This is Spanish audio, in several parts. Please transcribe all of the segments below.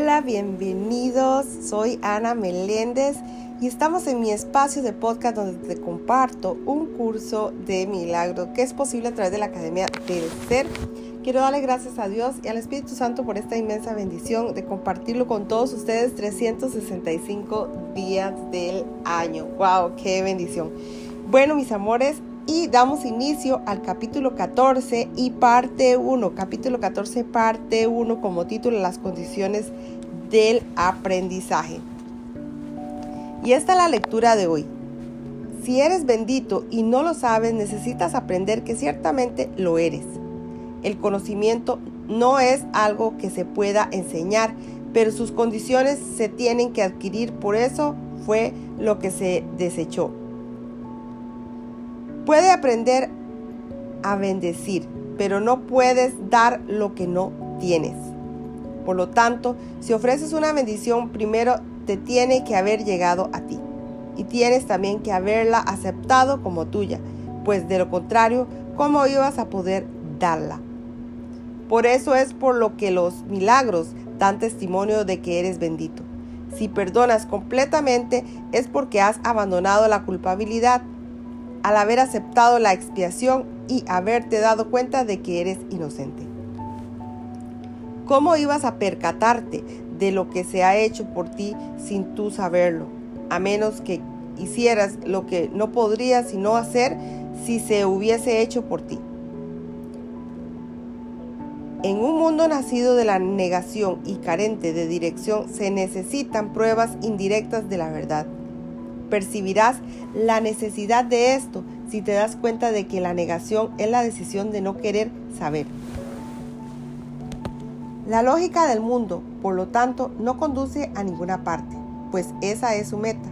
Hola, bienvenidos. Soy Ana Meléndez y estamos en mi espacio de podcast donde te comparto un curso de milagro que es posible a través de la Academia del Ser. Quiero darle gracias a Dios y al Espíritu Santo por esta inmensa bendición de compartirlo con todos ustedes 365 días del año. ¡Wow! ¡Qué bendición! Bueno, mis amores, y damos inicio al capítulo 14 y parte 1, capítulo 14, parte 1 como título Las condiciones del aprendizaje. Y esta es la lectura de hoy. Si eres bendito y no lo sabes, necesitas aprender que ciertamente lo eres. El conocimiento no es algo que se pueda enseñar, pero sus condiciones se tienen que adquirir, por eso fue lo que se desechó. Puede aprender a bendecir, pero no puedes dar lo que no tienes. Por lo tanto, si ofreces una bendición, primero te tiene que haber llegado a ti y tienes también que haberla aceptado como tuya, pues de lo contrario, ¿cómo ibas a poder darla? Por eso es por lo que los milagros dan testimonio de que eres bendito. Si perdonas completamente es porque has abandonado la culpabilidad al haber aceptado la expiación y haberte dado cuenta de que eres inocente. ¿Cómo ibas a percatarte de lo que se ha hecho por ti sin tú saberlo? A menos que hicieras lo que no podrías sino hacer si se hubiese hecho por ti. En un mundo nacido de la negación y carente de dirección se necesitan pruebas indirectas de la verdad percibirás la necesidad de esto si te das cuenta de que la negación es la decisión de no querer saber. La lógica del mundo, por lo tanto, no conduce a ninguna parte, pues esa es su meta.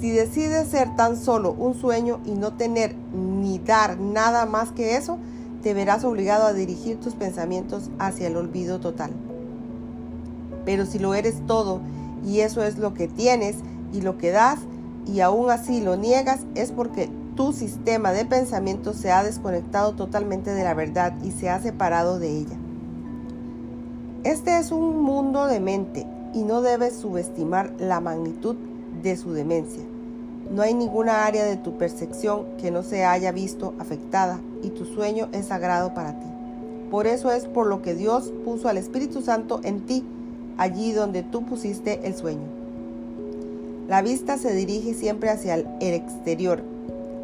Si decides ser tan solo un sueño y no tener ni dar nada más que eso, te verás obligado a dirigir tus pensamientos hacia el olvido total. Pero si lo eres todo y eso es lo que tienes, y lo que das y aún así lo niegas es porque tu sistema de pensamiento se ha desconectado totalmente de la verdad y se ha separado de ella. Este es un mundo de mente y no debes subestimar la magnitud de su demencia. No hay ninguna área de tu percepción que no se haya visto afectada y tu sueño es sagrado para ti. Por eso es por lo que Dios puso al Espíritu Santo en ti, allí donde tú pusiste el sueño. La vista se dirige siempre hacia el exterior.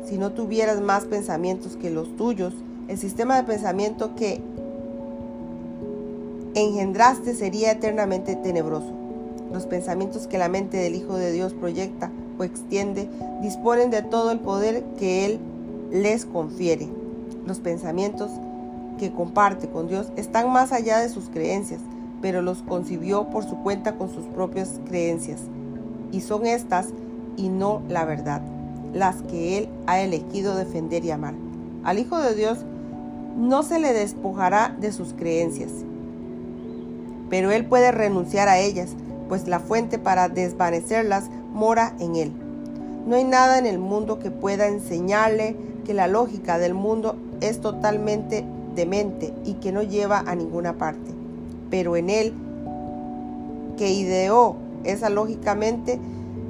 Si no tuvieras más pensamientos que los tuyos, el sistema de pensamiento que engendraste sería eternamente tenebroso. Los pensamientos que la mente del Hijo de Dios proyecta o extiende disponen de todo el poder que Él les confiere. Los pensamientos que comparte con Dios están más allá de sus creencias, pero los concibió por su cuenta con sus propias creencias y son estas y no la verdad, las que Él ha elegido defender y amar. Al Hijo de Dios no se le despojará de sus creencias, pero Él puede renunciar a ellas, pues la fuente para desvanecerlas mora en Él. No hay nada en el mundo que pueda enseñarle que la lógica del mundo es totalmente demente y que no lleva a ninguna parte. Pero en Él, que ideó esa lógicamente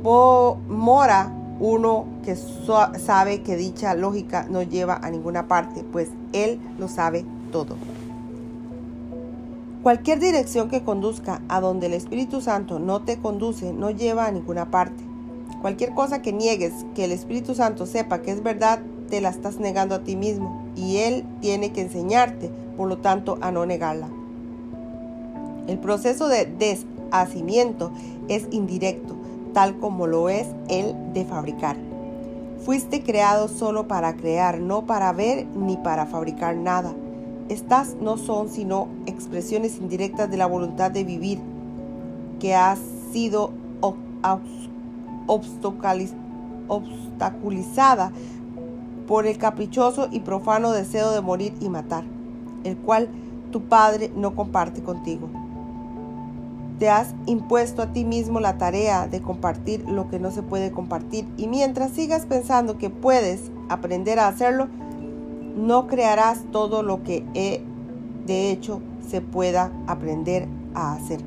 mora uno que sabe que dicha lógica no lleva a ninguna parte, pues él lo sabe todo. Cualquier dirección que conduzca a donde el Espíritu Santo no te conduce no lleva a ninguna parte. Cualquier cosa que niegues que el Espíritu Santo sepa que es verdad, te la estás negando a ti mismo y Él tiene que enseñarte, por lo tanto, a no negarla. El proceso de des hacimiento es indirecto, tal como lo es el de fabricar. Fuiste creado solo para crear, no para ver ni para fabricar nada. Estas no son sino expresiones indirectas de la voluntad de vivir que ha sido obstaculizada por el caprichoso y profano deseo de morir y matar, el cual tu Padre no comparte contigo. Te has impuesto a ti mismo la tarea de compartir lo que no se puede compartir y mientras sigas pensando que puedes aprender a hacerlo, no crearás todo lo que de hecho se pueda aprender a hacer.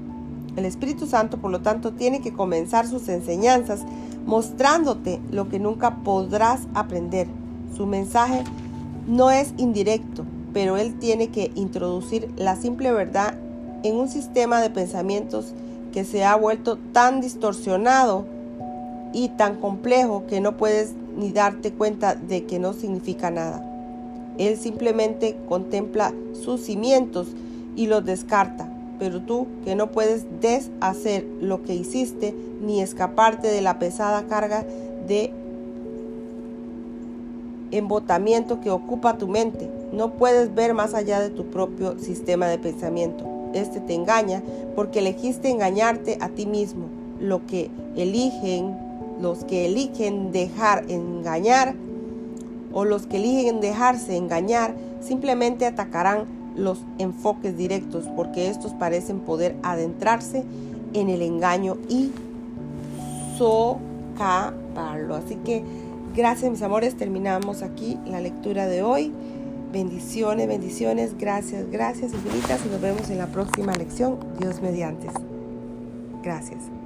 El Espíritu Santo, por lo tanto, tiene que comenzar sus enseñanzas mostrándote lo que nunca podrás aprender. Su mensaje no es indirecto, pero Él tiene que introducir la simple verdad en un sistema de pensamientos que se ha vuelto tan distorsionado y tan complejo que no puedes ni darte cuenta de que no significa nada. Él simplemente contempla sus cimientos y los descarta, pero tú que no puedes deshacer lo que hiciste ni escaparte de la pesada carga de embotamiento que ocupa tu mente, no puedes ver más allá de tu propio sistema de pensamiento. Este te engaña porque elegiste engañarte a ti mismo. Lo que eligen, los que eligen dejar engañar o los que eligen dejarse engañar, simplemente atacarán los enfoques directos porque estos parecen poder adentrarse en el engaño y socavarlo. Así que gracias mis amores, terminamos aquí la lectura de hoy. Bendiciones, bendiciones, gracias, gracias infinitas y nos vemos en la próxima lección, Dios mediante. Gracias.